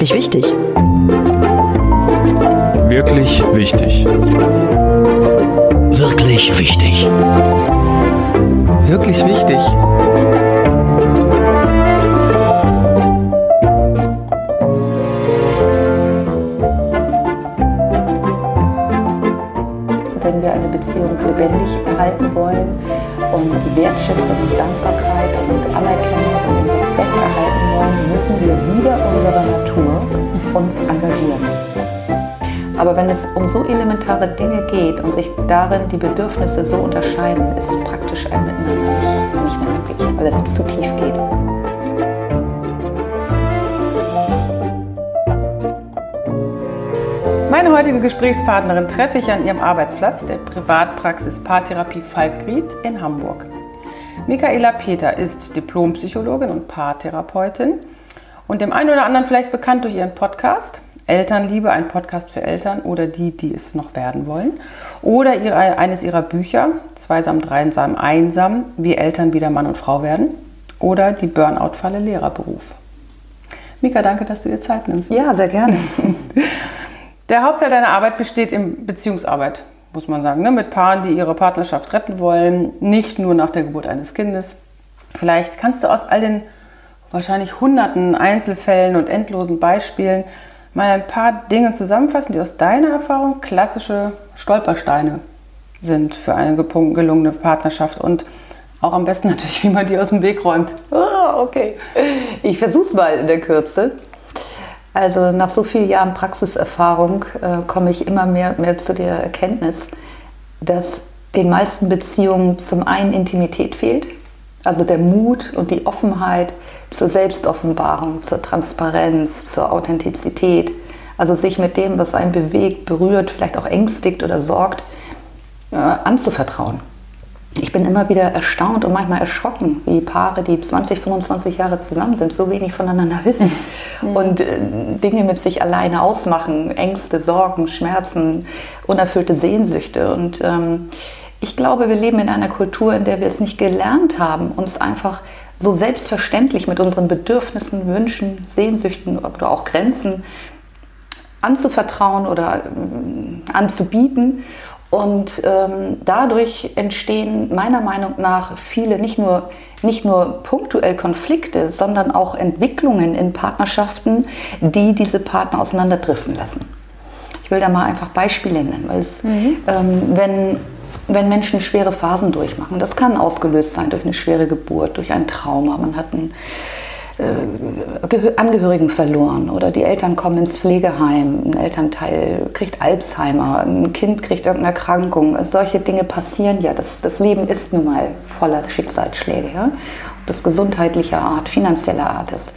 Wirklich wichtig. Wirklich wichtig. Wirklich wichtig. Wirklich wichtig. Wenn wir eine Beziehung lebendig erhalten wollen und die Wertschätzung und Dankbarkeit und Anerkennung und Respekt erhalten wollen, müssen wir wieder unserer Natur uns engagieren. Aber wenn es um so elementare Dinge geht und sich darin die Bedürfnisse so unterscheiden, ist praktisch ein Miteinander nicht, mehr möglich, weil es zu tief geht. Meine heutige Gesprächspartnerin treffe ich an ihrem Arbeitsplatz der Privatpraxis Paartherapie Falkried in Hamburg. Michaela Peter ist Diplompsychologin und Paartherapeutin und dem einen oder anderen vielleicht bekannt durch ihren Podcast Elternliebe, ein Podcast für Eltern oder die, die es noch werden wollen. Oder ihre, eines ihrer Bücher, Zweisam, Dreisam, Einsam, wie Eltern wieder Mann und Frau werden. Oder die Burnout-Falle Lehrerberuf. Mika, danke, dass du dir Zeit nimmst. Ja, sehr gerne. Der Hauptteil deiner Arbeit besteht in Beziehungsarbeit, muss man sagen, ne? mit Paaren, die ihre Partnerschaft retten wollen, nicht nur nach der Geburt eines Kindes. Vielleicht kannst du aus all den wahrscheinlich hunderten Einzelfällen und endlosen Beispielen mal ein paar Dinge zusammenfassen, die aus deiner Erfahrung klassische Stolpersteine sind für eine gelungene Partnerschaft und auch am besten natürlich, wie man die aus dem Weg räumt. Ah, okay. Ich versuche es mal in der Kürze. Also nach so vielen Jahren Praxiserfahrung äh, komme ich immer mehr, mehr zu der Erkenntnis, dass den meisten Beziehungen zum einen Intimität fehlt, also der Mut und die Offenheit zur Selbstoffenbarung, zur Transparenz, zur Authentizität. Also sich mit dem, was einen bewegt, berührt, vielleicht auch ängstigt oder sorgt, äh, anzuvertrauen. Ich bin immer wieder erstaunt und manchmal erschrocken, wie Paare, die 20, 25 Jahre zusammen sind, so wenig voneinander wissen mhm. und äh, Dinge mit sich alleine ausmachen, Ängste, Sorgen, Schmerzen, unerfüllte Sehnsüchte. Und ähm, ich glaube, wir leben in einer Kultur, in der wir es nicht gelernt haben, uns einfach so selbstverständlich mit unseren Bedürfnissen, Wünschen, Sehnsüchten oder auch Grenzen anzuvertrauen oder äh, anzubieten. Und ähm, dadurch entstehen meiner Meinung nach viele, nicht nur, nicht nur punktuell Konflikte, sondern auch Entwicklungen in Partnerschaften, die diese Partner auseinanderdriften lassen. Ich will da mal einfach Beispiele nennen, weil es, mhm. ähm, wenn wenn Menschen schwere Phasen durchmachen. Das kann ausgelöst sein durch eine schwere Geburt, durch ein Trauma. Man hat einen äh, Angehörigen verloren oder die Eltern kommen ins Pflegeheim, ein Elternteil kriegt Alzheimer, ein Kind kriegt irgendeine Erkrankung. Solche Dinge passieren ja. Das, das Leben ist nun mal voller Schicksalsschläge. Ja? Ob das gesundheitlicher Art, finanzieller Art ist.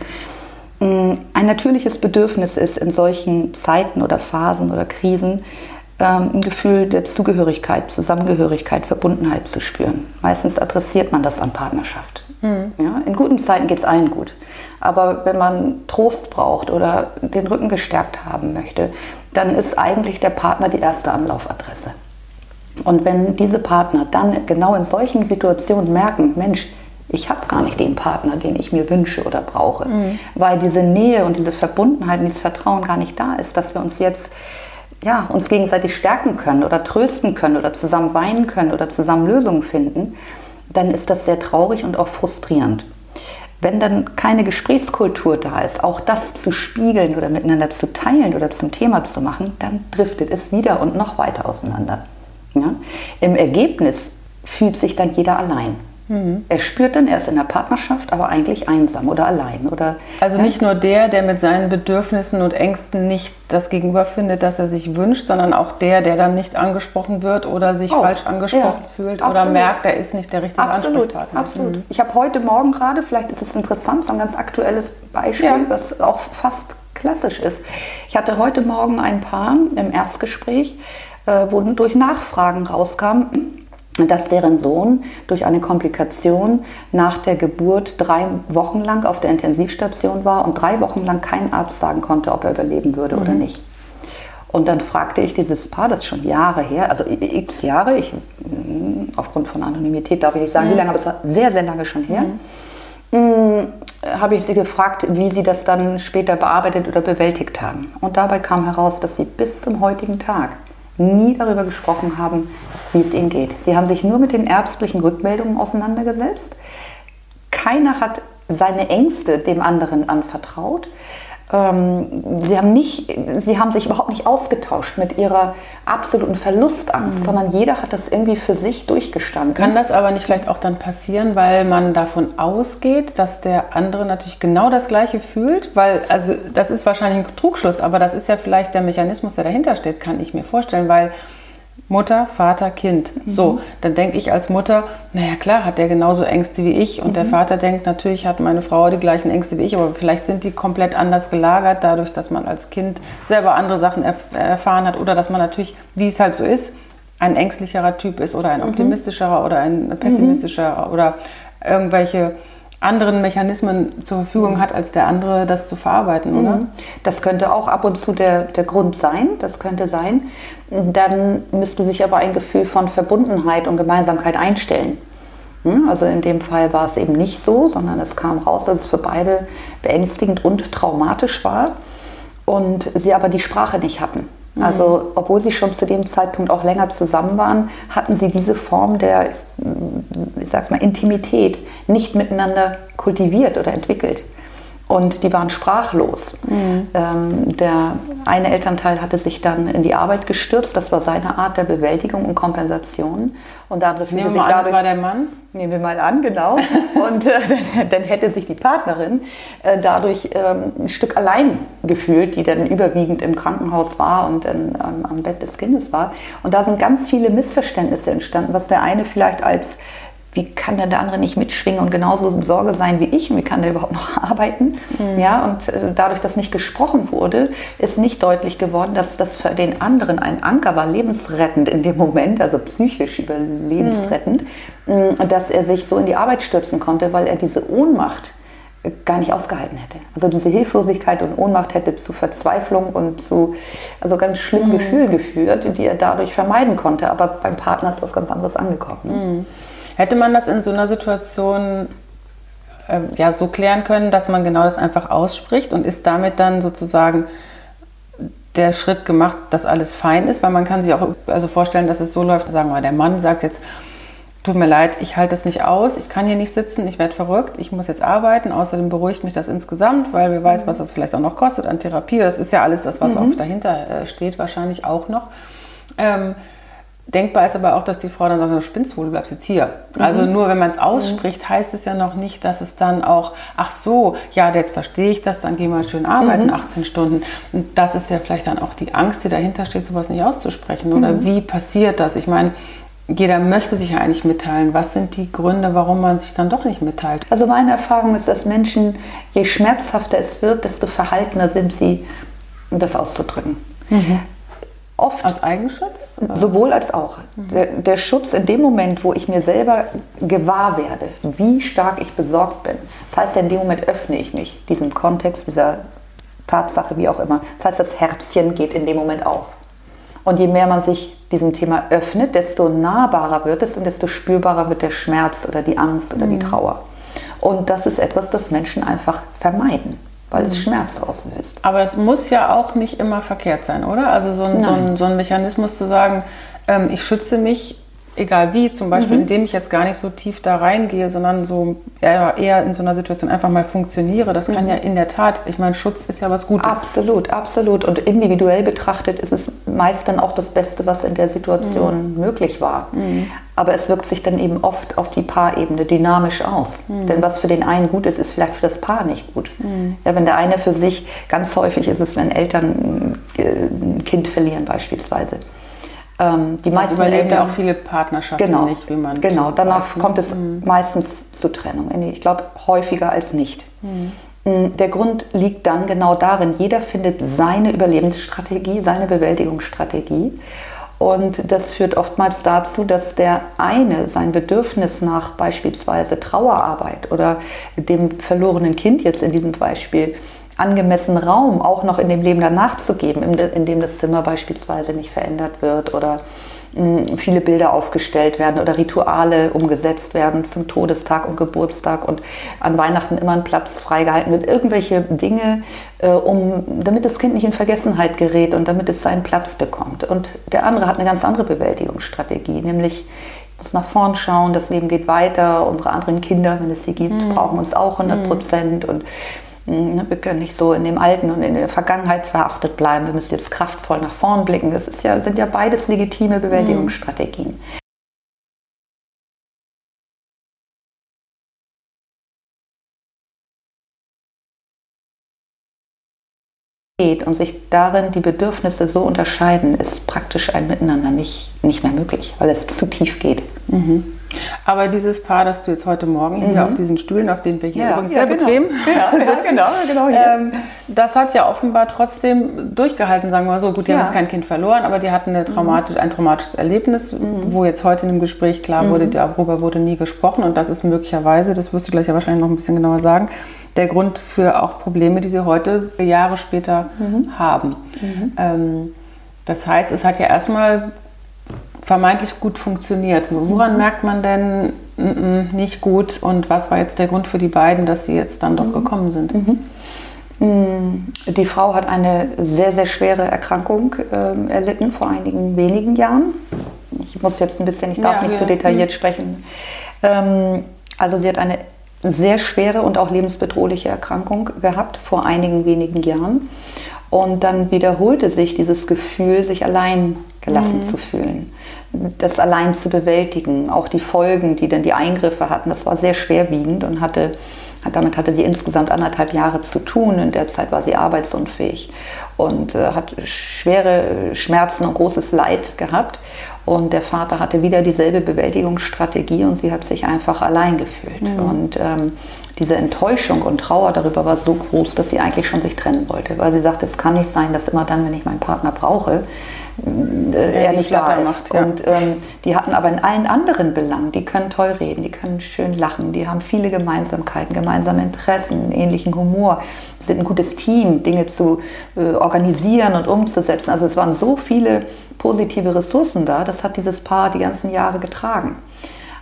Mm, ein natürliches Bedürfnis ist in solchen Zeiten oder Phasen oder Krisen, ein Gefühl der Zugehörigkeit, Zusammengehörigkeit, Verbundenheit zu spüren. Meistens adressiert man das an Partnerschaft. Mhm. Ja, in guten Zeiten geht es allen gut. Aber wenn man Trost braucht oder den Rücken gestärkt haben möchte, dann ist eigentlich der Partner die erste Anlaufadresse. Und wenn diese Partner dann genau in solchen Situationen merken, Mensch, ich habe gar nicht den Partner, den ich mir wünsche oder brauche, mhm. weil diese Nähe und diese Verbundenheit und dieses Vertrauen gar nicht da ist, dass wir uns jetzt ja, uns gegenseitig stärken können oder trösten können oder zusammen weinen können oder zusammen Lösungen finden, dann ist das sehr traurig und auch frustrierend. Wenn dann keine Gesprächskultur da ist, auch das zu spiegeln oder miteinander zu teilen oder zum Thema zu machen, dann driftet es wieder und noch weiter auseinander. Ja? Im Ergebnis fühlt sich dann jeder allein. Mhm. Er spürt dann, er ist in der Partnerschaft, aber eigentlich einsam oder allein. Oder, also nicht nur der, der mit seinen Bedürfnissen und Ängsten nicht das Gegenüber findet, das er sich wünscht, sondern auch der, der dann nicht angesprochen wird oder sich auch. falsch angesprochen ja, fühlt absolut. oder merkt, er ist nicht der richtige absolut, Ansprechpartner. Absolut. Mhm. Ich habe heute Morgen gerade, vielleicht ist es interessant, so ein ganz aktuelles Beispiel, ja. was auch fast klassisch ist. Ich hatte heute Morgen ein Paar im Erstgespräch, äh, wo durch Nachfragen rauskam, dass deren Sohn durch eine Komplikation nach der Geburt drei Wochen lang auf der Intensivstation war und drei Wochen lang kein Arzt sagen konnte, ob er überleben würde mhm. oder nicht. Und dann fragte ich dieses Paar, das ist schon Jahre her, also x Jahre, ich, mm, aufgrund von Anonymität darf ich nicht sagen, mhm. wie lange, aber es war sehr, sehr lange schon her, mhm. Mm, habe ich sie gefragt, wie sie das dann später bearbeitet oder bewältigt haben. Und dabei kam heraus, dass sie bis zum heutigen Tag nie darüber gesprochen haben, wie es ihnen geht. Sie haben sich nur mit den ärztlichen Rückmeldungen auseinandergesetzt. Keiner hat seine Ängste dem anderen anvertraut. Ähm, sie, haben nicht, sie haben sich überhaupt nicht ausgetauscht mit ihrer absoluten Verlustangst, mhm. sondern jeder hat das irgendwie für sich durchgestanden. Kann das aber nicht vielleicht auch dann passieren, weil man davon ausgeht, dass der andere natürlich genau das Gleiche fühlt? Weil, also das ist wahrscheinlich ein Trugschluss, aber das ist ja vielleicht der Mechanismus, der dahinter steht, kann ich mir vorstellen, weil Mutter, Vater, Kind. Mhm. So, dann denke ich als Mutter, naja klar, hat der genauso Ängste wie ich. Und mhm. der Vater denkt, natürlich hat meine Frau die gleichen Ängste wie ich, aber vielleicht sind die komplett anders gelagert, dadurch, dass man als Kind selber andere Sachen erf erfahren hat oder dass man natürlich, wie es halt so ist, ein ängstlicherer Typ ist oder ein mhm. optimistischerer oder ein pessimistischerer oder irgendwelche anderen Mechanismen zur Verfügung hat, als der andere das zu verarbeiten, oder? Mhm. Das könnte auch ab und zu der, der Grund sein, das könnte sein. Dann müsste sich aber ein Gefühl von Verbundenheit und Gemeinsamkeit einstellen. Hm? Also in dem Fall war es eben nicht so, sondern es kam raus, dass es für beide beängstigend und traumatisch war und sie aber die Sprache nicht hatten. Also obwohl sie schon zu dem Zeitpunkt auch länger zusammen waren, hatten sie diese Form der, ich sag's mal, Intimität nicht miteinander kultiviert oder entwickelt und die waren sprachlos. Mhm. Ähm, der eine Elternteil hatte sich dann in die Arbeit gestürzt, das war seine Art der Bewältigung und Kompensation. Und der andere fühlte sich an, dadurch, das war der Mann? Nehmen wir mal an, genau. und äh, dann, dann, hätte sich die Partnerin äh, dadurch ähm, ein Stück allein gefühlt, die dann überwiegend im Krankenhaus war und dann ähm, am Bett des Kindes war. Und da sind ganz viele Missverständnisse entstanden, was der eine vielleicht als wie kann denn der andere nicht mitschwingen und genauso in Sorge sein wie ich und wie kann der überhaupt noch arbeiten? Mhm. Ja, und äh, dadurch, dass nicht gesprochen wurde, ist nicht deutlich geworden, dass das für den anderen ein Anker war, lebensrettend in dem Moment, also psychisch überlebensrettend, mhm. Mm, dass er sich so in die Arbeit stürzen konnte, weil er diese Ohnmacht äh, gar nicht ausgehalten hätte. Also diese Hilflosigkeit und Ohnmacht hätte zu Verzweiflung und zu also ganz schlimmen mhm. Gefühlen geführt, die er dadurch vermeiden konnte. Aber beim Partner ist was ganz anderes angekommen. Hätte man das in so einer Situation äh, ja, so klären können, dass man genau das einfach ausspricht und ist damit dann sozusagen der Schritt gemacht, dass alles fein ist, weil man kann sich auch also vorstellen, dass es so läuft, sagen wir mal, der Mann sagt jetzt, tut mir leid, ich halte es nicht aus, ich kann hier nicht sitzen, ich werde verrückt, ich muss jetzt arbeiten. Außerdem beruhigt mich das insgesamt, weil wer weiß, was das vielleicht auch noch kostet an Therapie. Das ist ja alles das, was mhm. auch dahinter äh, steht, wahrscheinlich auch noch. Ähm, Denkbar ist aber auch, dass die Frau dann sagt, du spinnst wohl, du bleibst jetzt hier. Mhm. Also nur wenn man es ausspricht, heißt es ja noch nicht, dass es dann auch, ach so, ja, jetzt verstehe ich das, dann gehen wir schön arbeiten, mhm. 18 Stunden. Und das ist ja vielleicht dann auch die Angst, die dahinter steht, sowas nicht auszusprechen. Oder mhm. wie passiert das? Ich meine, jeder möchte sich ja eigentlich mitteilen. Was sind die Gründe, warum man sich dann doch nicht mitteilt? Also meine Erfahrung ist, dass Menschen, je schmerzhafter es wird, desto verhaltener sind sie, um das auszudrücken. Mhm. Oft. Aus Eigenschutz? Oder? Sowohl als auch. Mhm. Der, der, Schutz in dem Moment, wo ich mir selber gewahr werde, wie stark ich besorgt bin. Das heißt, in dem Moment öffne ich mich diesem Kontext, dieser Tatsache, wie auch immer. Das heißt, das Herzchen geht in dem Moment auf. Und je mehr man sich diesem Thema öffnet, desto nahbarer wird es und desto spürbarer wird der Schmerz oder die Angst oder mhm. die Trauer. Und das ist etwas, das Menschen einfach vermeiden weil es mhm. Schmerz auslöst. Aber es muss ja auch nicht immer verkehrt sein, oder? Also so ein, so ein, so ein Mechanismus zu sagen, ähm, ich schütze mich egal wie, zum Beispiel, mhm. indem ich jetzt gar nicht so tief da reingehe, sondern so eher, eher in so einer Situation einfach mal funktioniere. Das mhm. kann ja in der Tat, ich meine, Schutz ist ja was Gutes. Absolut, absolut. Und individuell betrachtet ist es meist dann auch das Beste, was in der Situation mhm. möglich war. Aber es wirkt sich dann eben oft auf die Paarebene dynamisch aus. Mhm. Denn was für den einen gut ist, ist vielleicht für das Paar nicht gut. Mhm. Ja, wenn der eine für sich, ganz häufig ist es, wenn Eltern äh, ein Kind verlieren beispielsweise ähm, die meisten überleben Eltern, ja auch viele Partnerschaften genau, nicht, wie man. Genau, danach weiß, kommt es mhm. meistens zur Trennung. Ich glaube, häufiger als nicht. Mhm. Mm, der Grund liegt dann genau darin, jeder findet seine Überlebensstrategie, seine Bewältigungsstrategie. Und das führt oftmals dazu, dass der eine sein Bedürfnis nach beispielsweise Trauerarbeit oder dem verlorenen Kind jetzt in diesem Beispiel angemessenen Raum auch noch in dem Leben danach zu geben, in dem das Zimmer beispielsweise nicht verändert wird oder viele Bilder aufgestellt werden oder Rituale umgesetzt werden zum Todestag und Geburtstag und an Weihnachten immer ein Platz freigehalten wird. Irgendwelche Dinge, äh, um, damit das Kind nicht in Vergessenheit gerät und damit es seinen Platz bekommt. Und der andere hat eine ganz andere Bewältigungsstrategie, nämlich muss nach vorn schauen, das Leben geht weiter, unsere anderen Kinder, wenn es sie gibt, mhm. brauchen uns auch 100 Prozent und mm, ne, wir können nicht so in dem Alten und in der Vergangenheit verhaftet bleiben. Wir müssen jetzt kraftvoll nach vorn blicken. Das ist ja, sind ja beides legitime Bewältigungsstrategien. Mhm. und sich darin die Bedürfnisse so unterscheiden, ist praktisch ein Miteinander nicht, nicht mehr möglich, weil es zu tief geht. Mhm. Aber dieses Paar, das du jetzt heute Morgen hier mhm. auf diesen Stühlen, auf denen wir hier ja, übrigens ja, sehr genau. bequem ja, sitzen, genau, genau ähm, das hat ja offenbar trotzdem durchgehalten, sagen wir mal so. Gut, die haben jetzt kein Kind verloren, aber die hatten eine traumatisch, ein traumatisches Erlebnis, mhm. wo jetzt heute in dem Gespräch klar wurde, mhm. darüber wurde nie gesprochen und das ist möglicherweise, das wirst du gleich ja wahrscheinlich noch ein bisschen genauer sagen, der Grund für auch Probleme, die sie heute Jahre später mhm. haben. Mhm. Ähm, das heißt, es hat ja erstmal vermeintlich gut funktioniert. Woran mhm. merkt man denn nicht gut und was war jetzt der Grund für die beiden, dass sie jetzt dann doch mhm. gekommen sind? Mhm. Mm, die Frau hat eine sehr, sehr schwere Erkrankung äh, erlitten vor einigen wenigen Jahren. Ich muss jetzt ein bisschen, ich darf ja, nicht ja. zu detailliert mhm. sprechen. Ähm, also sie hat eine sehr schwere und auch lebensbedrohliche Erkrankung gehabt vor einigen wenigen Jahren. Und dann wiederholte sich dieses Gefühl, sich allein gelassen mhm. zu fühlen, das allein zu bewältigen, auch die Folgen, die dann die Eingriffe hatten, das war sehr schwerwiegend und hatte, damit hatte sie insgesamt anderthalb Jahre zu tun. In der Zeit war sie arbeitsunfähig und äh, hat schwere Schmerzen und großes Leid gehabt. Und der Vater hatte wieder dieselbe Bewältigungsstrategie und sie hat sich einfach allein gefühlt. Mhm. Und ähm, diese Enttäuschung und Trauer darüber war so groß, dass sie eigentlich schon sich trennen wollte, weil sie sagte, es kann nicht sein, dass immer dann, wenn ich meinen Partner brauche, äh, er nicht da ist. Macht, ja. Und ähm, die hatten aber in allen anderen Belangen, die können toll reden, die können schön lachen, die haben viele Gemeinsamkeiten, gemeinsame Interessen, ähnlichen Humor, sind ein gutes Team, Dinge zu äh, organisieren und umzusetzen. Also es waren so viele positive Ressourcen da, das hat dieses Paar die ganzen Jahre getragen.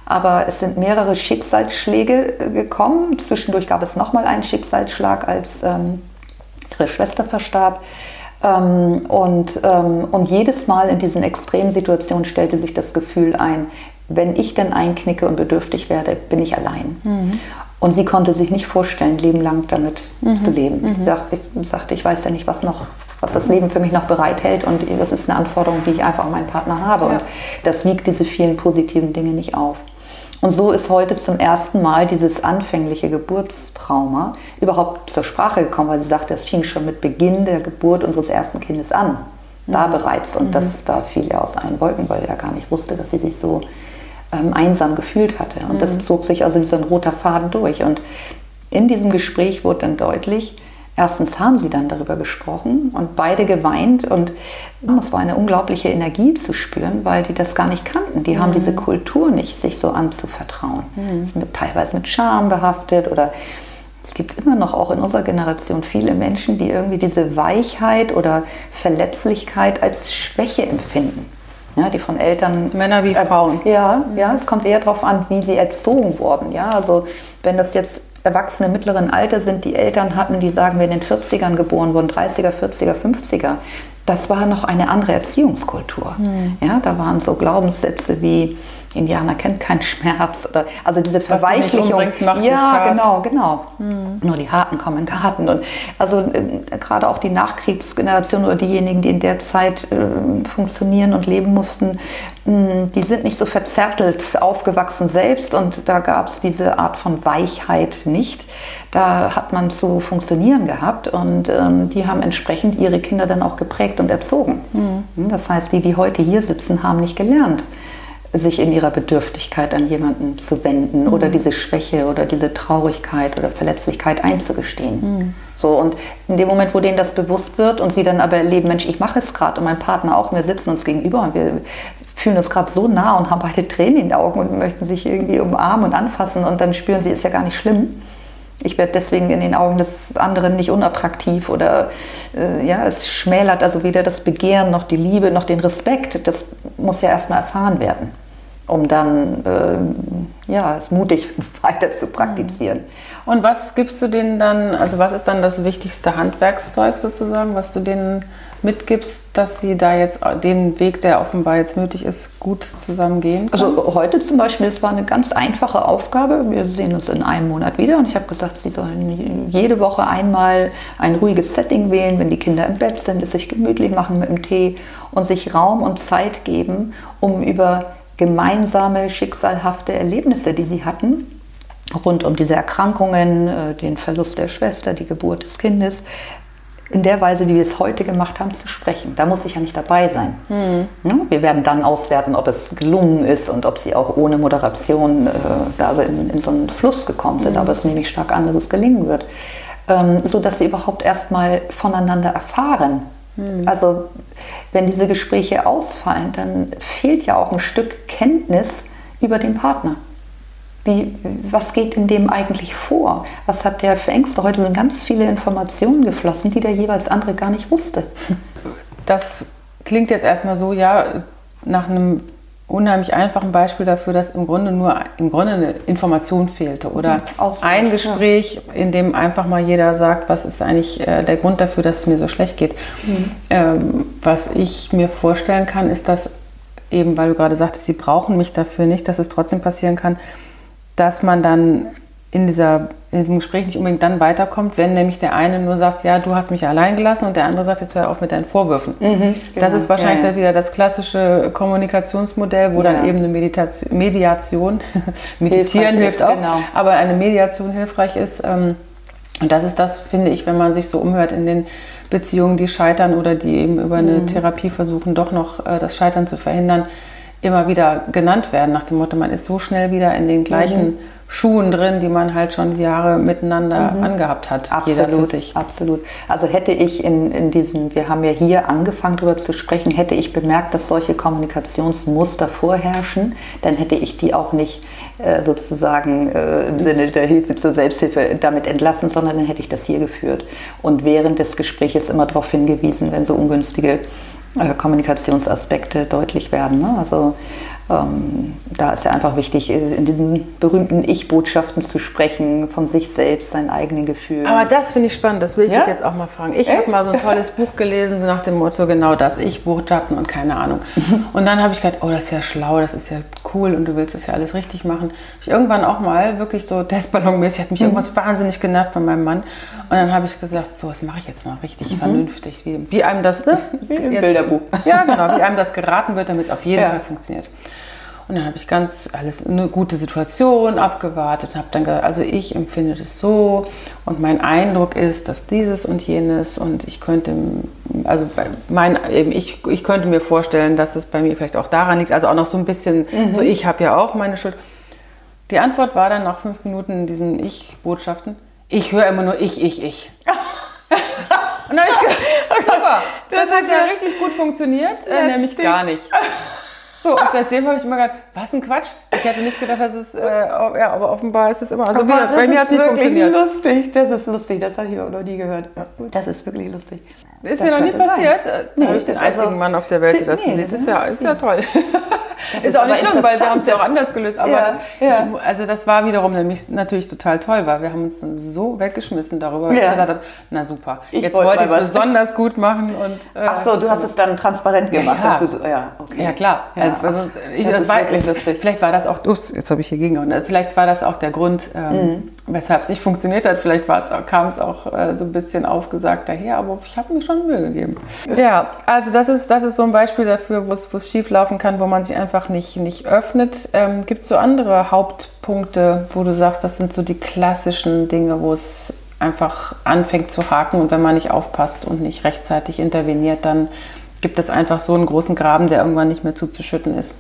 Aber es sind mehrere Schicksalsschläge äh, gekommen. Zwischendurch gab es nochmal einen Schicksalsschlag, als ähm, ihre Schwester verstarb. Ähm, und, ähm, und jedes Mal in diesen Extremsituationen stellte sich das Gefühl ein, wenn ich dann einknicke und bedürftig werde, bin ich allein. Mhm. Und sie konnte sich nicht vorstellen, Leben lang damit mhm. zu leben. Mhm. Sie sagte ich, sagte, ich weiß ja nicht, was noch, was das Leben für mich noch bereithält und das ist eine Anforderung, die ich einfach an meinen Partner habe. Ja. Und das wiegt diese vielen positiven Dinge nicht auf. Und so ist heute zum ersten Mal dieses anfängliche Geburtstrauma überhaupt zur Sprache gekommen, weil sie sagte, es fing schon mit Beginn der Geburt unseres ersten Kindes an. Da mhm. bereits. Und mhm. das, da fiel er aus allen Wolken, weil er gar nicht wusste, dass sie sich so ähm, einsam gefühlt hatte. Und mhm. das zog sich also wie so ein roter Faden durch. Und in diesem Gespräch wurde dann deutlich, Erstens haben sie dann darüber gesprochen und beide geweint und es war eine unglaubliche Energie zu spüren, weil die das gar nicht kannten. Die mhm. haben diese Kultur nicht, sich so anzuvertrauen. Mhm. ist mit, teilweise mit Scham behaftet oder es gibt immer noch auch in unserer Generation viele Menschen, die irgendwie diese Weichheit oder Verletzlichkeit als Schwäche empfinden. Ja, die von Eltern. Männer wie äh, Frauen. Ja, ja, es kommt eher darauf an, wie sie erzogen wurden. Ja, also wenn das jetzt Erwachsene mittleren Alter sind, die Eltern hatten, die sagen wir in den 40ern geboren wurden, 30er, 40er, 50er. Das war noch eine andere Erziehungskultur. Mhm. Ja, da waren so Glaubenssätze wie Indianer kennt keinen Schmerz oder also diese Verweichlichung. ja, genau, genau. Mhm. Nur die Harten kommen in Garten und also äh, gerade auch die Nachkriegsgeneration oder diejenigen, die in der Zeit äh, funktionieren und leben mussten, mh, die sind nicht so verzärtelt aufgewachsen selbst und da gab es diese Art von Weichheit nicht. Da hat man zu funktionieren gehabt und ähm, die haben entsprechend ihre Kinder dann auch geprägt und erzogen. Mhm. Das heißt, die, die heute hier sitzen, haben nicht gelernt sich in ihrer Bedürftigkeit an jemanden zu wenden mhm. oder diese Schwäche oder diese Traurigkeit oder Verletzlichkeit einzugestehen. Mhm. So, und in dem Moment, wo denen das bewusst wird und sie dann aber erleben, Mensch, ich mache es gerade und mein Partner auch, wir sitzen uns gegenüber und wir fühlen uns gerade so nah und haben beide Tränen in den Augen und möchten sich irgendwie umarmen und anfassen und dann spüren sie, ist ja gar nicht schlimm ich werde deswegen in den Augen des anderen nicht unattraktiv oder äh, ja, es schmälert also weder das Begehren noch die Liebe noch den Respekt. Das muss ja erstmal erfahren werden, um dann äh, ja, es mutig weiter zu praktizieren. Und was gibst du denen dann, also was ist dann das wichtigste Handwerkszeug sozusagen, was du denen mitgibst, dass sie da jetzt den Weg, der offenbar jetzt nötig ist, gut zusammengehen können? Also heute zum Beispiel, es war eine ganz einfache Aufgabe. Wir sehen uns in einem Monat wieder und ich habe gesagt, sie sollen jede Woche einmal ein ruhiges Setting wählen, wenn die Kinder im Bett sind, es sich gemütlich machen mit dem Tee und sich Raum und Zeit geben, um über gemeinsame schicksalhafte Erlebnisse, die sie hatten, rund um diese Erkrankungen, äh, den Verlust der Schwester, die Geburt des Kindes, in der Weise, wie wir es heute gemacht haben, zu sprechen. Da muss ich ja nicht dabei sein. Mhm. Wir werden dann auswerten, ob es gelungen ist und ob sie auch ohne Moderation äh, da in, in, so einen Fluss gekommen sind. Mhm. Aber es nehme ich stark an, dass es gelingen wird. Ähm, so dass sie überhaupt erstmal voneinander erfahren. Mhm. Also wenn diese Gespräche ausfallen, dann fehlt ja auch ein Stück Kenntnis über den Partner. Wie, was geht in dem eigentlich vor? Was hat der für Ängste? Heute sind ganz viele Informationen geflossen, die der jeweils andere gar nicht wusste. Das klingt jetzt erstmal so, ja, nach einem unheimlich einfachen Beispiel dafür, dass im Grunde nur im Grunde eine Information fehlte oder mhm, ein Gespräch, ja. in dem einfach mal jeder sagt, was ist eigentlich äh, der Grund dafür, dass es mir so schlecht geht. Mhm. Ähm, was ich mir vorstellen kann, ist, dass eben, weil du gerade sagtest, sie brauchen mich dafür nicht, dass es trotzdem passieren kann, dass man dann in, dieser, in diesem Gespräch nicht unbedingt dann weiterkommt, wenn nämlich der eine nur sagt, ja, du hast mich allein gelassen und der andere sagt, jetzt hör auf mit deinen Vorwürfen. Mhm, genau. Das ist wahrscheinlich ja, ja. wieder das klassische Kommunikationsmodell, wo ja. dann eben eine Meditation, Mediation, meditieren hilft, hilft auch, genau. aber eine Mediation hilfreich ist. Ähm, und das ist das, finde ich, wenn man sich so umhört in den Beziehungen, die scheitern oder die eben über eine mhm. Therapie versuchen, doch noch äh, das Scheitern zu verhindern, immer wieder genannt werden, nach dem Motto, man ist so schnell wieder in den gleichen mhm. Schuhen drin, die man halt schon Jahre miteinander mhm. angehabt hat. Absolut, absolut. Also hätte ich in, in diesen, wir haben ja hier angefangen darüber zu sprechen, hätte ich bemerkt, dass solche Kommunikationsmuster vorherrschen, dann hätte ich die auch nicht äh, sozusagen äh, im Sinne der Hilfe zur Selbsthilfe damit entlassen, sondern dann hätte ich das hier geführt und während des Gesprächs immer darauf hingewiesen, wenn so ungünstige äh, Kommunikationsaspekte deutlich werden. Ne? Also ähm, da ist ja einfach wichtig, äh, in diesen berühmten Ich-Botschaften zu sprechen, von sich selbst, seinen eigenen Gefühlen. Aber das finde ich spannend, das will ich ja? dich jetzt auch mal fragen. Ich habe mal so ein tolles Buch gelesen, so nach dem Motto, genau das, Ich-Botschaften und keine Ahnung. Und dann habe ich gedacht, oh, das ist ja schlau, das ist ja cool und du willst das ja alles richtig machen. Ich irgendwann auch mal wirklich so Testballonmäßig, hat mich mhm. irgendwas wahnsinnig genervt bei meinem Mann. Und dann habe ich gesagt, so, das mache ich jetzt mal richtig mhm. vernünftig, wie, wie, einem das, ne? Wie im jetzt, Bilderbuch. Ja, genau, wie einem das geraten wird, damit es auf jeden ja. Fall funktioniert. Und dann habe ich ganz alles eine gute Situation abgewartet und habe dann gesagt, also ich empfinde das so und mein Eindruck ist, dass dieses und jenes und ich könnte, also mein, eben ich, ich könnte mir vorstellen, dass es bei mir vielleicht auch daran liegt, also auch noch so ein bisschen, mhm. so ich habe ja auch meine Schuld. Die Antwort war dann nach fünf Minuten in diesen Ich-Botschaften, ich höre immer nur ich, ich, ich. Und dann habe ich gedacht, super, das, das hat ja richtig gut funktioniert, äh, nämlich gar nicht. So, und seitdem habe ich immer gedacht, was ein Quatsch. Ich hätte nicht gedacht, dass es, äh, ja, aber offenbar ist es immer. Also wieder, bei mir hat es nicht funktioniert. Das ist lustig, das ist lustig, das habe ich noch nie gehört. Das ist wirklich lustig. Ist das ja noch nie passiert. Sein. Nee, habe ich den einzigen also, Mann auf der Welt, der das nee, sieht. Das ist ja, ist ja toll. Das ist, auch nicht schlimm, weil wir haben es ja auch anders gelöst. Aber ja, das, ja. Ich, also das war wiederum nämlich natürlich total toll, weil wir haben uns dann so weggeschmissen darüber, dass ja. ich gesagt habe, na super, ich jetzt wollte ich es besonders gut machen. Und, äh, Ach so, du hast es dann transparent gemacht. Ja, dass du, okay. ja klar. Also, also, ich, das das war, es, vielleicht war das auch, ups, jetzt habe ich hier gegengehauen, vielleicht war das auch der Grund, ähm, mhm. weshalb es nicht funktioniert hat. Vielleicht kam es auch äh, so ein bisschen aufgesagt daher, aber ich habe mir schon Mühe gegeben. Ja, also das ist, das ist so ein Beispiel dafür, wo es schief laufen kann, wo man sich einfach nicht, nicht öffnet. Ähm, Gibt es so andere Hauptpunkte, wo du sagst, das sind so die klassischen Dinge, wo es einfach anfängt zu haken und wenn man nicht aufpasst und nicht rechtzeitig interveniert, dann gibt es einfach so einen großen Graben, der irgendwann nicht mehr zuzuschütten ist.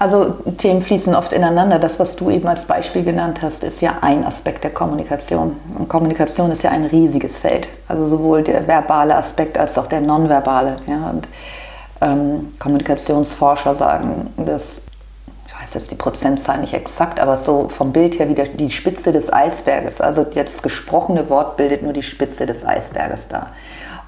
Also Themen fließen oft ineinander. Das, was du eben als Beispiel genannt hast, ist ja ein Aspekt der Kommunikation. Und Kommunikation ist ja ein riesiges Feld. Also sowohl der verbale Aspekt als auch der nonverbale. Ja. Und ähm, Kommunikationsforscher sagen, dass, ich weiß jetzt die Prozentzahl nicht exakt, aber so vom Bild her wieder die Spitze des Eisberges. Also das gesprochene Wort bildet nur die Spitze des Eisberges dar.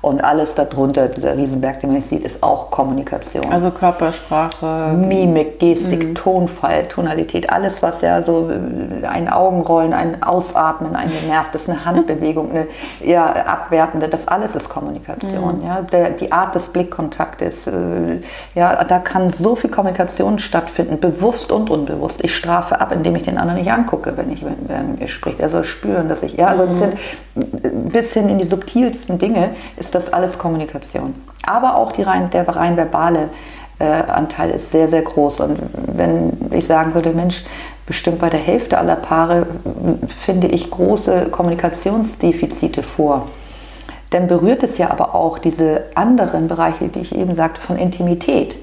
Und alles darunter, dieser Riesenberg, den man nicht sieht, ist auch Kommunikation. Also Körpersprache. Mimik, Gestik, mhm. Tonfall, Tonalität, alles, was ja so äh, ein Augenrollen, ein Ausatmen, ein genervtes, eine Handbewegung, eine ja, abwertende, das alles ist Kommunikation. Mhm. Ja? Der, die Art des Blickkontaktes, äh, ja, da kann so viel Kommunikation stattfinden, bewusst und unbewusst. Ich strafe ab, indem ich den anderen nicht angucke, wenn ich wenn, wenn spricht. Er soll spüren, dass ich, ja, also das sind ein bisschen in die subtilsten Dinge ist das alles Kommunikation. Aber auch rein, der rein verbale äh, Anteil ist sehr, sehr groß. Und wenn ich sagen würde, Mensch, bestimmt bei der Hälfte aller Paare finde ich große Kommunikationsdefizite vor. Dann berührt es ja aber auch diese anderen Bereiche, die ich eben sagte, von Intimität.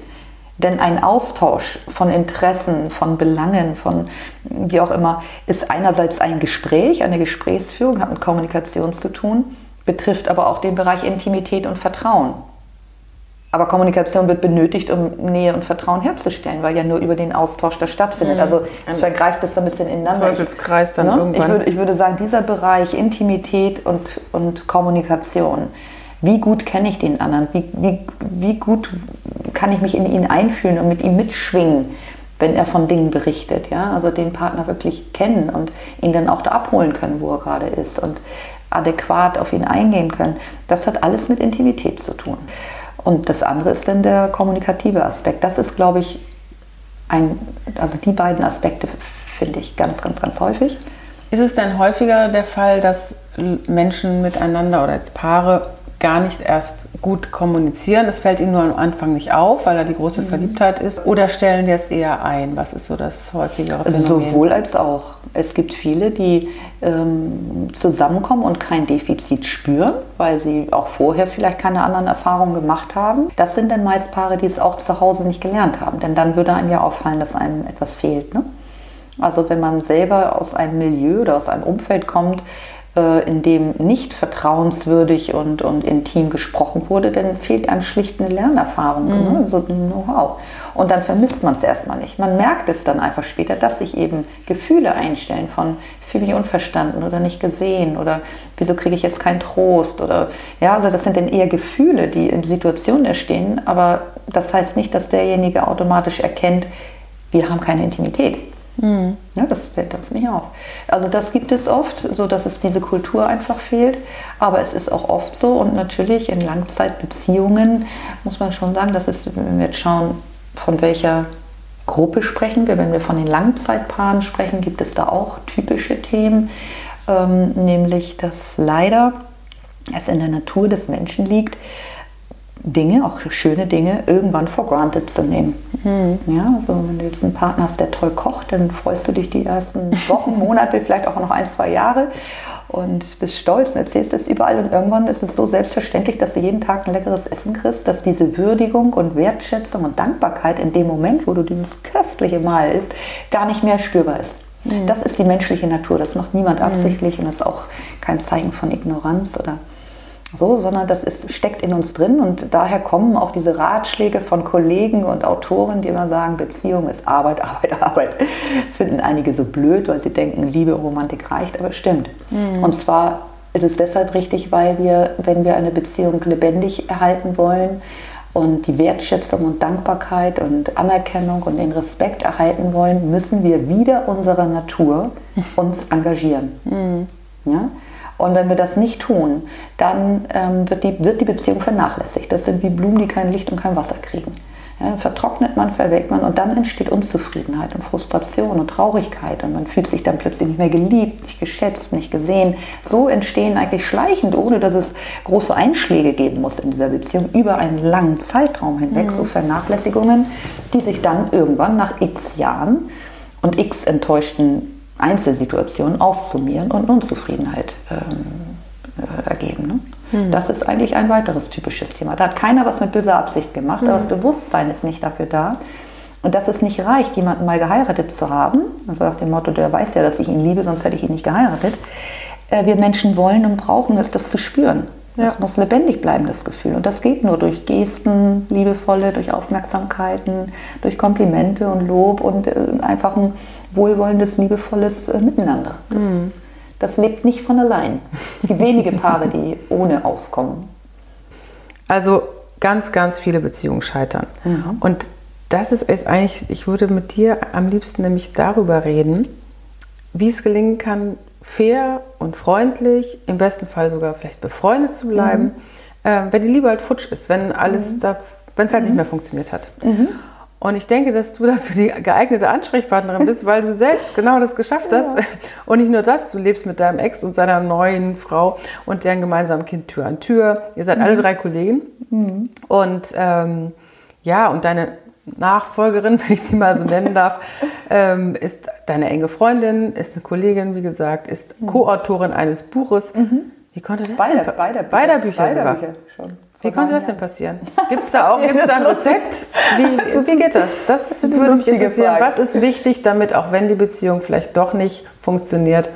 Denn ein Austausch von Interessen, von Belangen, von wie auch immer, ist einerseits ein Gespräch, eine Gesprächsführung, hat mit Kommunikation zu tun, betrifft aber auch den Bereich Intimität und Vertrauen. Aber Kommunikation wird benötigt, um Nähe und Vertrauen herzustellen, weil ja nur über den Austausch das stattfindet. Mhm. Also vergreift es so ein bisschen ineinander. Teufelskreis dann ne? irgendwann. Ich würde, ich würde sagen, dieser Bereich Intimität und, und Kommunikation, wie gut kenne ich den anderen? Wie, wie, wie gut kann ich mich in ihn einfühlen und mit ihm mitschwingen, wenn er von Dingen berichtet? Ja? Also den Partner wirklich kennen und ihn dann auch da abholen können, wo er gerade ist und adäquat auf ihn eingehen können. Das hat alles mit Intimität zu tun. Und das andere ist dann der kommunikative Aspekt. Das ist, glaube ich, ein, also die beiden Aspekte finde ich ganz, ganz, ganz häufig. Ist es denn häufiger der Fall, dass Menschen miteinander oder als Paare gar nicht erst gut kommunizieren. Es fällt ihnen nur am Anfang nicht auf, weil da die große mhm. Verliebtheit ist. Oder stellen die es eher ein? Was ist so das häufigere Phänomen? Sowohl als auch. Es gibt viele, die ähm, zusammenkommen und kein Defizit spüren, weil sie auch vorher vielleicht keine anderen Erfahrungen gemacht haben. Das sind dann meist Paare, die es auch zu Hause nicht gelernt haben. Denn dann würde einem ja auffallen, dass einem etwas fehlt. Ne? Also wenn man selber aus einem Milieu oder aus einem Umfeld kommt, in dem nicht vertrauenswürdig und, und intim gesprochen wurde, dann fehlt einem schlicht eine Lernerfahrung, mhm. ne? so ein Know-how. Und dann vermisst man es erstmal nicht. Man merkt es dann einfach später, dass sich eben Gefühle einstellen von ich fühle mich unverstanden oder nicht gesehen oder wieso kriege ich jetzt keinen Trost oder ja, also das sind dann eher Gefühle, die in Situationen entstehen, aber das heißt nicht, dass derjenige automatisch erkennt, wir haben keine Intimität. Mhm. Ja, das fällt davon nicht auf. Also das gibt es oft, so dass es diese Kultur einfach fehlt. Aber es ist auch oft so und natürlich in Langzeitbeziehungen muss man schon sagen, dass es, wenn wir jetzt schauen, von welcher Gruppe sprechen wir, wenn wir von den Langzeitpaaren sprechen, gibt es da auch typische Themen, ähm, nämlich dass leider es in der Natur des Menschen liegt, Dinge, auch schöne Dinge, irgendwann for granted zu nehmen. Mhm. Ja, also wenn du jetzt einen Partner hast, der toll kocht, dann freust du dich die ersten Wochen, Monate, vielleicht auch noch ein, zwei Jahre und bist stolz und erzählst es überall. Und irgendwann ist es so selbstverständlich, dass du jeden Tag ein leckeres Essen kriegst, dass diese Würdigung und Wertschätzung und Dankbarkeit in dem Moment, wo du dieses köstliche Mahl isst, gar nicht mehr spürbar ist. Mhm. Das ist die menschliche Natur. Das macht niemand absichtlich mhm. und ist auch kein Zeichen von Ignoranz oder so, sondern das ist, steckt in uns drin und daher kommen auch diese Ratschläge von Kollegen und Autoren, die immer sagen, Beziehung ist Arbeit, Arbeit, Arbeit. Das finden einige so blöd, weil sie denken, Liebe und Romantik reicht, aber es stimmt. Mhm. Und zwar ist es deshalb richtig, weil wir, wenn wir eine Beziehung lebendig erhalten wollen und die Wertschätzung und Dankbarkeit und Anerkennung und den Respekt erhalten wollen, müssen wir wieder unserer Natur uns engagieren. Mhm. Ja? Und wenn wir das nicht tun, dann ähm, wird, die, wird die Beziehung vernachlässigt. Das sind wie Blumen, die kein Licht und kein Wasser kriegen. Ja, vertrocknet man, verwelkt man und dann entsteht Unzufriedenheit und Frustration und Traurigkeit und man fühlt sich dann plötzlich nicht mehr geliebt, nicht geschätzt, nicht gesehen. So entstehen eigentlich schleichend, ohne dass es große Einschläge geben muss in dieser Beziehung, über einen langen Zeitraum hinweg, mhm. so Vernachlässigungen, die sich dann irgendwann nach x Jahren und x enttäuschten Einzelsituationen aufsummieren und Unzufriedenheit ähm, äh, ergeben. Ne? Hm. Das ist eigentlich ein weiteres typisches Thema. Da hat keiner was mit böser Absicht gemacht, hm. aber das Bewusstsein ist nicht dafür da. Und dass es nicht reicht, jemanden mal geheiratet zu haben, also nach dem Motto, der weiß ja, dass ich ihn liebe, sonst hätte ich ihn nicht geheiratet. Äh, wir Menschen wollen und brauchen es, das zu spüren. Es muss lebendig bleiben, das Gefühl. Und das geht nur durch Gesten, liebevolle, durch Aufmerksamkeiten, durch Komplimente und Lob und äh, einfach ein wohlwollendes, liebevolles äh, Miteinander. Das, mhm. das, lebt nicht von allein. Es gibt wenige Paare, die ohne auskommen. Also ganz, ganz viele Beziehungen scheitern. Mhm. Und das ist es eigentlich, ich würde mit dir am liebsten nämlich darüber reden, wie es gelingen kann, fair und freundlich, im besten Fall sogar vielleicht befreundet zu bleiben, mhm. äh, wenn die Liebe halt futsch ist, wenn alles mhm. da, wenn es halt nicht mhm. mehr funktioniert hat. Und ich denke, dass du dafür die geeignete Ansprechpartnerin bist, weil du selbst genau das geschafft hast. Ja. Und nicht nur das, du lebst mit deinem Ex und seiner neuen Frau und deren gemeinsamen Kind Tür an Tür. Ihr seid mhm. alle drei Kollegen. Mhm. Und ähm, ja, und deine Nachfolgerin, wenn ich sie mal so nennen darf, ähm, ist deine enge Freundin, ist eine Kollegin, wie gesagt, ist mhm. Co-Autorin eines Buches. Mhm. Wie konnte das beide, denn? Beide, beider Bücher beide sogar. Bücher schon. Wie konnte das denn passieren? Gibt es da auch gibt's da ein Rezept? Wie, wie geht das? Das würde mich interessieren. Was ist wichtig, damit auch wenn die Beziehung vielleicht doch nicht funktioniert,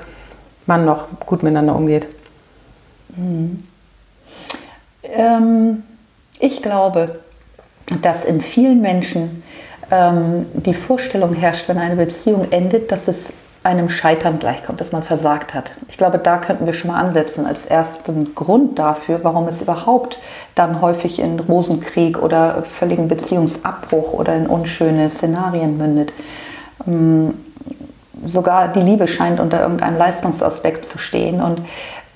man noch gut miteinander umgeht? Mhm. Ähm, ich glaube, dass in vielen Menschen ähm, die Vorstellung herrscht, wenn eine Beziehung endet, dass es einem Scheitern gleichkommt, dass man versagt hat. Ich glaube, da könnten wir schon mal ansetzen als ersten Grund dafür, warum es überhaupt dann häufig in Rosenkrieg oder völligen Beziehungsabbruch oder in unschöne Szenarien mündet. Mm, sogar die Liebe scheint unter irgendeinem Leistungsaspekt zu stehen und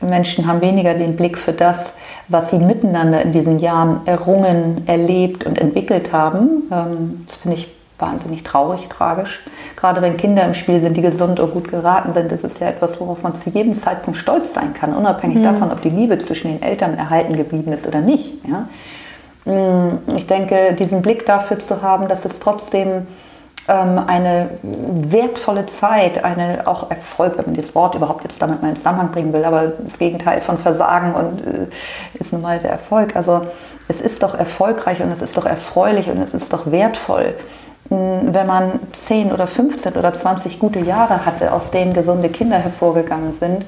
Menschen haben weniger den Blick für das, was sie miteinander in diesen Jahren errungen, erlebt und entwickelt haben. Ähm, das finde ich wahnsinnig traurig, tragisch. Gerade wenn Kinder im Spiel sind, die gesund und gut geraten sind, das ist ja etwas, worauf man zu jedem Zeitpunkt stolz sein kann, unabhängig mhm. davon, ob die Liebe zwischen den Eltern erhalten geblieben ist oder nicht. Ja? Mm, ich denke, diesen Blick dafür zu haben, dass es trotzdem ähm, eine wertvolle Zeit, eine auch Erfolg, wenn man das Wort überhaupt jetzt damit mal in Zusammenhang bringen will, aber das Gegenteil von Versagen und äh, ist nun mal der Erfolg. Also es ist doch erfolgreich und es ist doch erfreulich und es ist doch wertvoll, wenn man 10 oder 15 oder 20 gute Jahre hatte, aus denen gesunde Kinder hervorgegangen sind,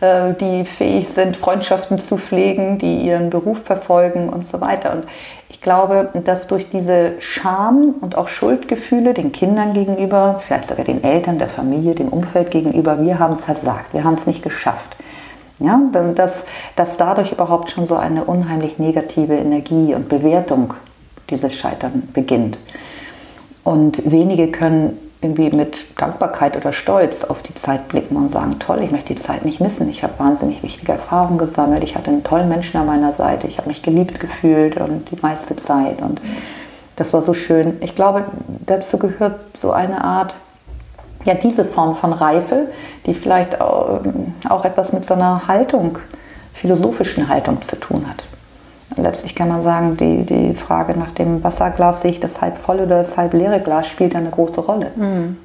äh, die fähig sind, Freundschaften zu pflegen, die ihren Beruf verfolgen und so weiter. Und ich glaube, dass durch diese Scham und auch Schuldgefühle den Kindern gegenüber, vielleicht sogar den Eltern, der Familie, dem Umfeld gegenüber, wir haben versagt, wir haben es nicht geschafft. Ja, dass, dass dadurch überhaupt schon so eine unheimlich negative Energie und Bewertung dieses Scheitern beginnt. Und wenige können irgendwie mit Dankbarkeit oder Stolz auf die Zeit blicken und sagen, toll, ich möchte die Zeit nicht missen. Ich habe wahnsinnig wichtige Erfahrungen gesammelt. Ich hatte einen tollen Menschen an meiner Seite. Ich habe mich geliebt gefühlt und die meiste Zeit. Und das war so schön. Ich glaube, dazu gehört so eine Art, ja, diese Form von Reife, die vielleicht auch, auch etwas mit so einer Haltung, philosophischen Haltung zu tun hat letztlich kann man sagen, die, die Frage nach dem Wasserglas, sehe ich das halb volle oder das halb leere Glas, spielt eine große Rolle. Mhm.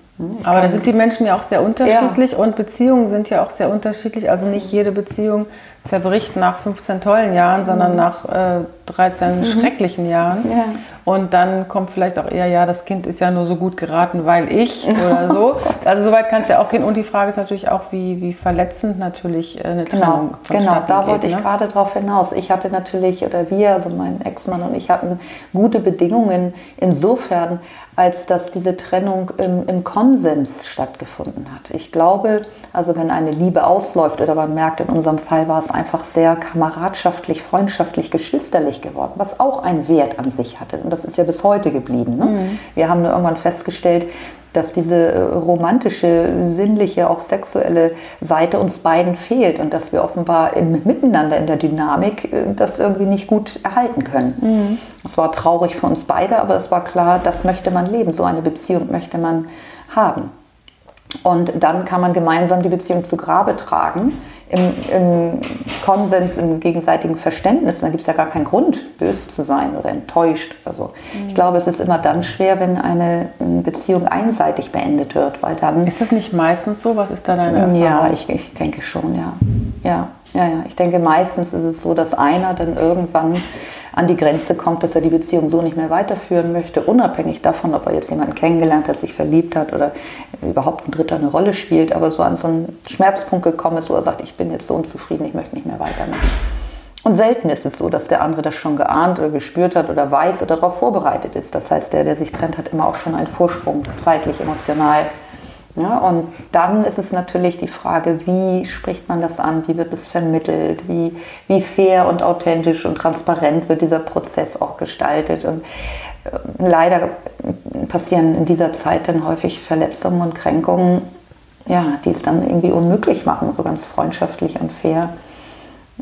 Aber da sind die Menschen ja auch sehr unterschiedlich ja. und Beziehungen sind ja auch sehr unterschiedlich. Also nicht jede Beziehung zerbricht nach 15 tollen Jahren, sondern mhm. nach äh, 13 mhm. schrecklichen Jahren. Ja. Und dann kommt vielleicht auch eher, ja, das Kind ist ja nur so gut geraten, weil ich oder so. Oh also soweit kann es ja auch gehen. Und die Frage ist natürlich auch, wie, wie verletzend natürlich äh, eine genau, Trennung Genau, genau da wollte ich ne? gerade drauf hinaus. Ich hatte natürlich, oder wir, also mein Ex-Mann und ich hatten gute Bedingungen insofern, als dass diese Trennung im, im Konsens stattgefunden hat. Ich glaube, also wenn eine Liebe ausläuft oder man merkt, in unserem Fall war es einfach sehr kameradschaftlich, freundschaftlich, geschwisterlich geworden, was auch einen Wert an sich hatte. Und das ist ja bis heute geblieben. Ne? Mhm. Wir haben nur irgendwann festgestellt, dass diese äh, romantische, sinnliche, auch sexuelle Seite uns beiden fehlt und dass wir offenbar im Miteinander, in der Dynamik, äh, das irgendwie nicht gut erhalten können. Mhm. Es war traurig für uns beide, aber es war klar, das möchte man leben, so eine Beziehung möchte man haben. Und dann kann man gemeinsam die Beziehung zu Grabe tragen im, im Konsens, im gegenseitigen Verständnis, dann gibt es ja gar keinen Grund, böse zu sein oder enttäuscht oder so. Mhm. Ich glaube, es ist immer dann schwer, wenn eine Beziehung einseitig beendet wird, weil dann... Ist das nicht meistens so? Was ist da deine Erfahrung? Ja, ich, ich denke schon, ja. Ja, ja, ja. Ich denke, meistens ist es so, dass einer dann irgendwann an die Grenze kommt, dass er die Beziehung so nicht mehr weiterführen möchte, unabhängig davon, ob er jetzt jemanden kennengelernt hat, sich verliebt hat oder überhaupt ein Dritter eine Rolle spielt, aber so an so einen Schmerzpunkt gekommen ist, wo er sagt, ich bin jetzt so unzufrieden, ich möchte nicht mehr weitermachen. Und selten ist es so, dass der andere das schon geahnt oder gespürt hat oder weiß oder darauf vorbereitet ist. Das heißt, der, der sich trennt, hat immer auch schon einen Vorsprung, zeitlich, emotional Ja, und dann ist es natürlich die Frage, wie spricht man das an, wie wird es vermittelt, wie, wie fair und authentisch und transparent wird dieser Prozess auch gestaltet. Und äh, leider passieren in dieser Zeit dann häufig Verletzungen und Kränkungen, ja, die es dann irgendwie unmöglich machen, so ganz freundschaftlich und fair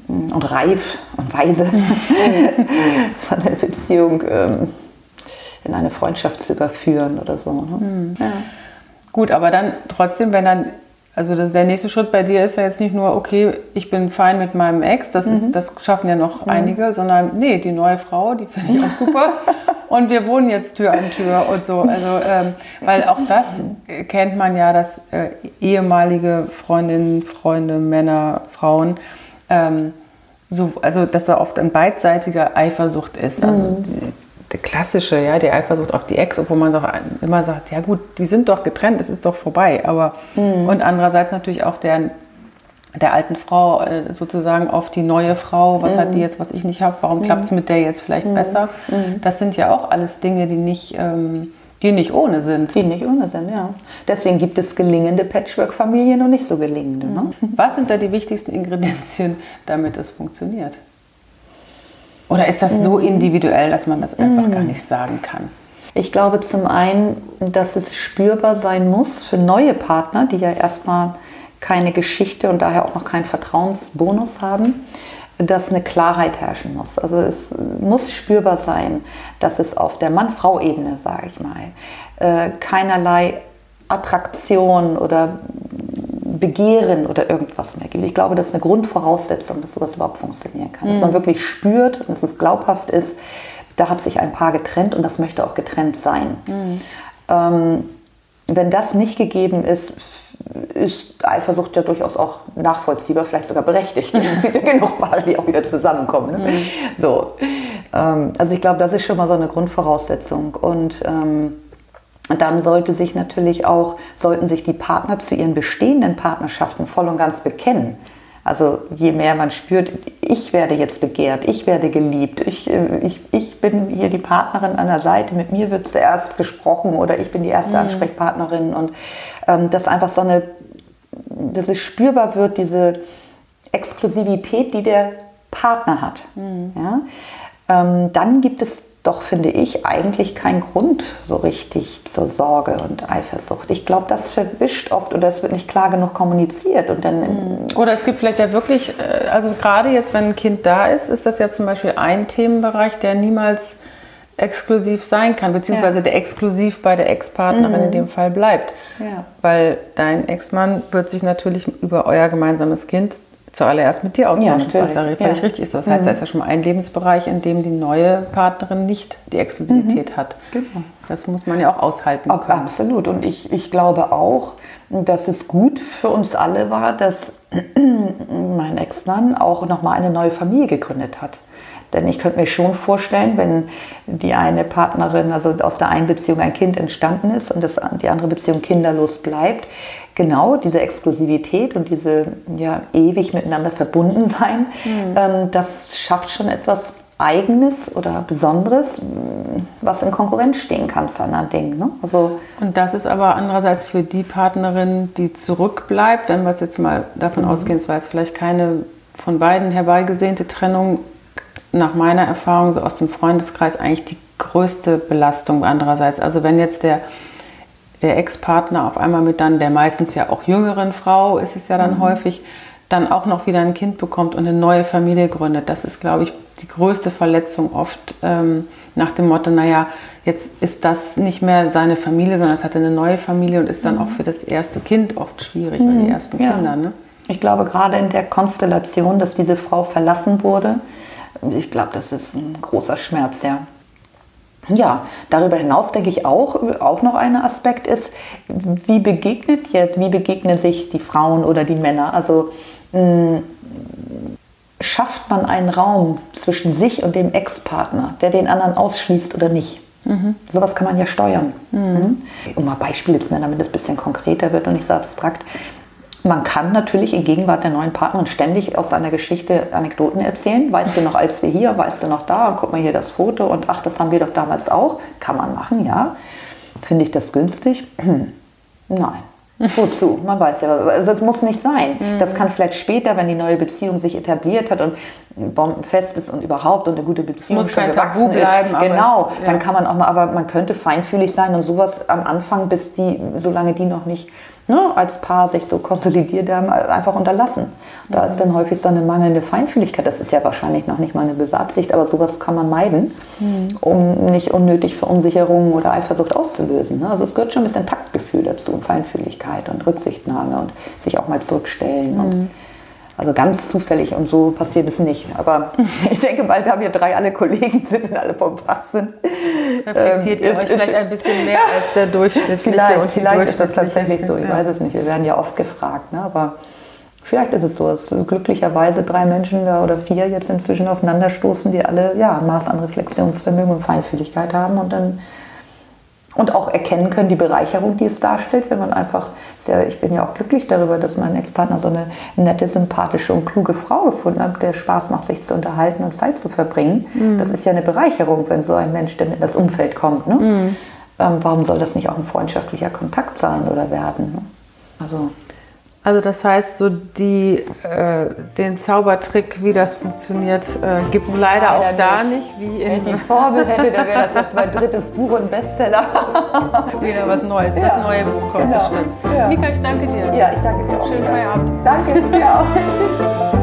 und reif und weise so eine Beziehung ähm, in eine Freundschaft zu überführen oder so. Ne? Mhm. Ja. Gut, aber dann trotzdem, wenn dann, also das, der nächste Schritt bei dir ist ja jetzt nicht nur, okay, ich bin fein mit meinem Ex, das, ist, mhm. das schaffen ja noch mhm. einige, sondern nee, die neue Frau, die finde ich auch super. und wir wohnen jetzt Tür an Tür und so. Also, ähm, weil auch das kennt man ja, dass äh, ehemalige Freundinnen, Freunde, Männer, Frauen, ähm, so, also dass da oft ein beidseitiger Eifersucht ist. Also mhm der klassische, ja, die Eifersucht auf die Ex, obwohl man doch immer sagt, ja gut, die sind doch getrennt, es ist doch vorbei. Aber mhm. und andererseits natürlich auch der, der alten Frau äh, sozusagen auf die neue Frau, was mhm. hat die jetzt, was ich nicht habe, warum mhm. klappt es mit der jetzt vielleicht mhm. besser? Mhm. Das sind ja auch alles Dinge, die nicht, ähm, die nicht ohne sind. Die nicht ohne sind, ja. Deswegen gibt es gelingende Patchwork-Familien und nicht so gelingende. Ne? Mhm. Was sind da die wichtigsten Ingredienzien, damit es funktioniert? Oder ist das so individuell, dass man das einfach gar mhm. nicht sagen kann? Ich glaube zum einen, dass es spürbar sein muss für neue Partner, die ja erstmal keine Geschichte und daher auch noch keinen Vertrauensbonus haben, dass eine Klarheit herrschen muss. Also es muss spürbar sein, dass es auf der Mann-Frau-Ebene, sage ich mal, äh, keinerlei Attraktion oder Begehren oder irgendwas mehr gibt. Ich glaube, das ist eine Grundvoraussetzung, dass sowas überhaupt funktionieren kann. Mhm. Dass man wirklich spürt und dass es glaubhaft ist, da hat sich ein Paar getrennt und das möchte auch getrennt sein. Mhm. Ähm, wenn das nicht gegeben ist, ist Eifersucht ja durchaus auch nachvollziehbar, vielleicht sogar berechtigt. Es gibt ja genug Paare, die auch wieder zusammenkommen. Ne? Mhm. So. Ähm, also ich glaube, das ist schon mal so eine Grundvoraussetzung. Und ähm, dann sollte sich natürlich auch, sollten sich die Partner zu ihren bestehenden Partnerschaften voll und ganz bekennen. Also je mehr man spürt, ich werde jetzt begehrt, ich werde geliebt, ich, äh, ich, ich bin hier die Partnerin an der Seite, mit mir wird zuerst gesprochen oder ich bin die erste mhm. Ansprechpartnerin und ähm, dass einfach so eine, dass es spürbar wird, diese Exklusivität, die der Partner hat. Mhm. Ja? Ähm, dann gibt es doch finde ich eigentlich kein Grund so richtig zur Sorge und Eifersucht. Ich glaube, das verwischt oft oder es wird nicht klar genug kommuniziert und dann mhm. oder es gibt vielleicht ja wirklich, äh, also gerade jetzt, wenn ein Kind da ist, ist das ja zum Beispiel ein Themenbereich, der niemals exklusiv sein kann, beziehungsweise ja. der exklusiv bei der Ex-Partnerin mhm. in dem Fall bleibt. Ja. Weil dein Ex-Mann wird sich natürlich über euer gemeinsames Kind zuallererst mit dir austauschen, ja, was ja ja. richtig ist. Das heißt, mhm. da ist ja schon mal ein Lebensbereich, in dem die neue Partnerin nicht die Exklusivität mhm. hat. Genau. Das muss man ja auch aushalten Ob, können. Absolut. Und ich, ich glaube auch, dass es gut für uns alle war, dass mein Ex-Mann auch nochmal eine neue Familie gegründet hat. Denn ich könnte mir schon vorstellen, wenn die eine Partnerin, also aus der einen Beziehung ein Kind entstanden ist und das, die andere Beziehung kinderlos bleibt, genau diese Exklusivität und diese ja, ewig miteinander verbunden sein, mhm. ähm, das schafft schon etwas Eigenes oder Besonderes, was in Konkurrenz stehen kann zu anderen Dingen. Ne? Also und das ist aber andererseits für die Partnerin, die zurückbleibt, wenn wir es jetzt mal davon mhm. ausgehen, es war jetzt vielleicht keine von beiden herbeigesehnte Trennung, nach meiner Erfahrung so aus dem Freundeskreis eigentlich die größte Belastung andererseits. Also wenn jetzt der der Ex-Partner auf einmal mit dann der meistens ja auch jüngeren Frau ist es ja dann mhm. häufig, dann auch noch wieder ein Kind bekommt und eine neue Familie gründet. Das ist, glaube ich, die größte Verletzung oft ähm, nach dem Motto, naja, jetzt ist das nicht mehr seine Familie, sondern es hat eine neue Familie und ist dann mhm. auch für das erste Kind oft schwierig, mhm. für die ersten ja. Kinder. Ne? Ich glaube, gerade in der Konstellation, dass diese Frau verlassen wurde, ich glaube, das ist ein großer Schmerz, ja. Ja, darüber hinaus denke ich auch, auch noch ein Aspekt ist, wie begegnet jetzt, wie begegnen sich die Frauen oder die Männer? Also mh, hm, schafft man einen Raum zwischen sich und dem Ex-Partner, der den anderen ausschließt oder nicht? Mhm. Sowas kann man ja steuern. Mhm. Um mal Beispiele zu nennen, damit es ein bisschen konkreter wird und nicht so abstrakt. Man kann natürlich in Gegenwart der neuen Partnerin ständig aus seiner Geschichte Anekdoten erzählen. Weißt du noch, als wir hier, weißt du noch da, und guck mal hier das Foto und ach, das haben wir doch damals auch. Kann man machen, ja. Finde ich das günstig? Nein. Wozu? Man weiß ja, also es muss nicht sein. Das kann vielleicht später, wenn die neue Beziehung sich etabliert hat und bombenfest ist und überhaupt und eine gute Beziehung Muss schon kein gewachsen Tabu bleiben, ist. Genau, es- ja. dann kann man auch mal, aber man könnte feinfühlig sein und sowas am Anfang, bis die, solange die noch nicht ne, als Paar sich so konsolidiert haben, einfach unterlassen. Da ist dann häufig so eine mangelnde Feinfühligkeit. Das ist ja wahrscheinlich noch nicht mal eine böse Absicht, aber sowas kann man meiden, um nicht unnötig Verunsicherungen oder Eifersucht auszulösen. ne? Also es gehört schon ein bisschen Taktgefühl dazu, Feinfühligkeit und Rücksichtnahme und sich auch mal zurückstellen. Und also ganz zufällig und so passiert es nicht. Aber ich denke bald haben wir drei alle Kollegen sind und alle vom Fach sind. Reflektiert Ähm, ihr euch vielleicht ein bisschen mehr als der durchschnittliche Vielleicht, und vielleicht ist das tatsächlich so. Ich Ja. weiß es nicht. Wir werden ja oft gefragt. Ne? Aber vielleicht ist es so, dass glücklicherweise drei Menschen da oder vier jetzt inzwischen aufeinanderstoßen, die alle ja, ein Maß an Reflexionsvermögen und Feinfühligkeit haben und dann und auch erkennen können, die Bereicherung, die es darstellt, wenn man einfach, ja, ich bin ja auch glücklich darüber, dass mein Ex-Partner so eine nette, sympathische und kluge Frau gefunden hat, der Spaß macht, sich zu unterhalten und Zeit zu verbringen. Das ist ja eine Bereicherung, wenn so ein Mensch dann in das Umfeld kommt. Ne? Ähm, warum soll das nicht auch ein freundschaftlicher Kontakt sein oder werden? Ne? Also Also das heißt, so die, äh, den Zaubertrick, wie das funktioniert, äh, gibt es leider auch da nicht, wie wenn in ich die Formel hätte, dann wäre das jetzt mein drittes Buch und Bestseller. wieder was Neues. Das Ja, neue Buch kommt genau. bestimmt. Ja. Mika, ich danke dir. Ja, ich danke dir auch. Schönen Feierabend. Danke dir auch.